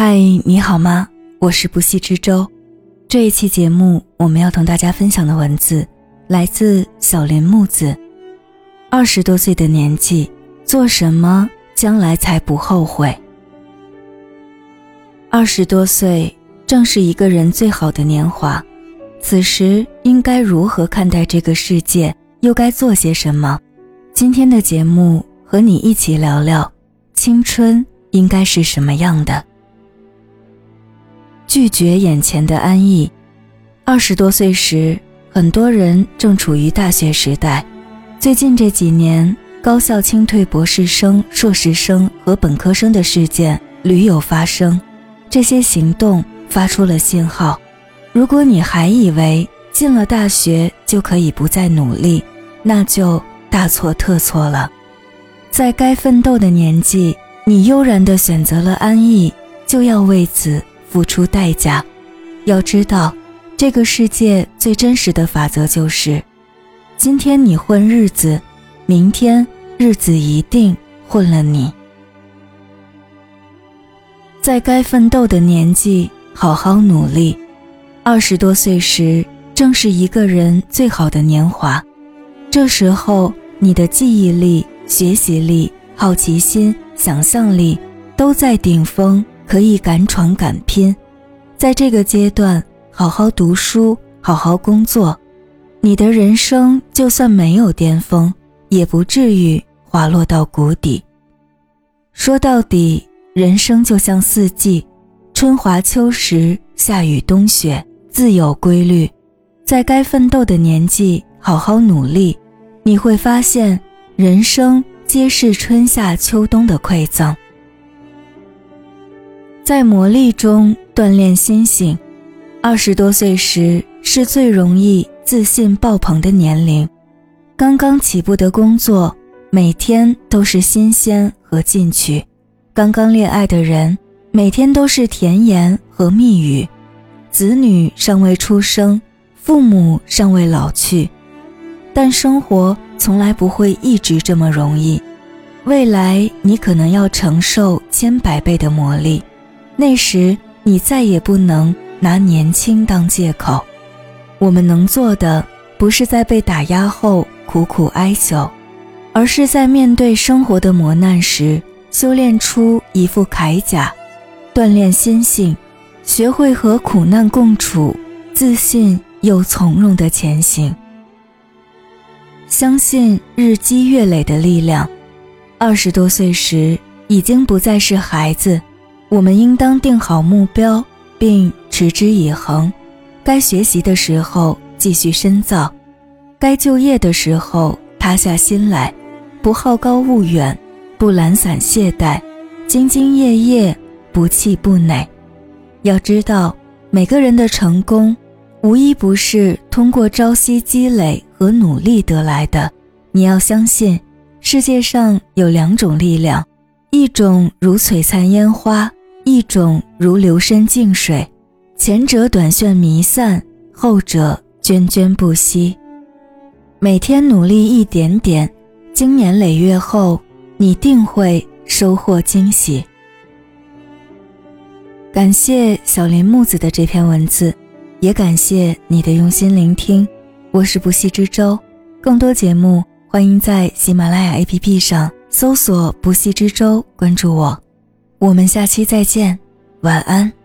嗨，你好吗？我是不息之舟。这一期节目，我们要同大家分享的文字来自小林木子。二十多岁的年纪，做什么将来才不后悔？二十多岁正是一个人最好的年华，此时应该如何看待这个世界？又该做些什么？今天的节目和你一起聊聊，青春应该是什么样的？拒绝眼前的安逸。二十多岁时，很多人正处于大学时代。最近这几年，高校清退博士生、硕士生和本科生的事件屡有发生。这些行动发出了信号：如果你还以为进了大学就可以不再努力，那就大错特错了。在该奋斗的年纪，你悠然地选择了安逸，就要为此。付出代价，要知道，这个世界最真实的法则就是：今天你混日子，明天日子一定混了你。在该奋斗的年纪，好好努力。二十多岁时，正是一个人最好的年华，这时候你的记忆力、学习力、好奇心、想象力都在顶峰。可以敢闯敢拼，在这个阶段好好读书，好好工作，你的人生就算没有巅峰，也不至于滑落到谷底。说到底，人生就像四季，春华秋实，夏雨冬雪，自有规律。在该奋斗的年纪，好好努力，你会发现，人生皆是春夏秋冬的馈赠。在磨砺中锻炼心性，二十多岁时是最容易自信爆棚的年龄。刚刚起步的工作，每天都是新鲜和进取；刚刚恋爱的人，每天都是甜言和蜜语；子女尚未出生，父母尚未老去。但生活从来不会一直这么容易，未来你可能要承受千百倍的磨砺。那时，你再也不能拿年轻当借口。我们能做的，不是在被打压后苦苦哀求，而是在面对生活的磨难时，修炼出一副铠甲，锻炼心性，学会和苦难共处，自信又从容的前行。相信日积月累的力量。二十多岁时，已经不再是孩子。我们应当定好目标，并持之以恒。该学习的时候继续深造，该就业的时候塌下心来，不好高骛远，不懒散懈怠，兢兢业业，不气不馁。要知道，每个人的成功，无一不是通过朝夕积累和努力得来的。你要相信，世界上有两种力量，一种如璀璨烟花。一种如流深静水，前者短炫弥散，后者涓涓不息。每天努力一点点，经年累月后，你定会收获惊喜。感谢小林木子的这篇文字，也感谢你的用心聆听。我是不息之舟，更多节目欢迎在喜马拉雅 APP 上搜索“不息之舟”，关注我。我们下期再见，晚安。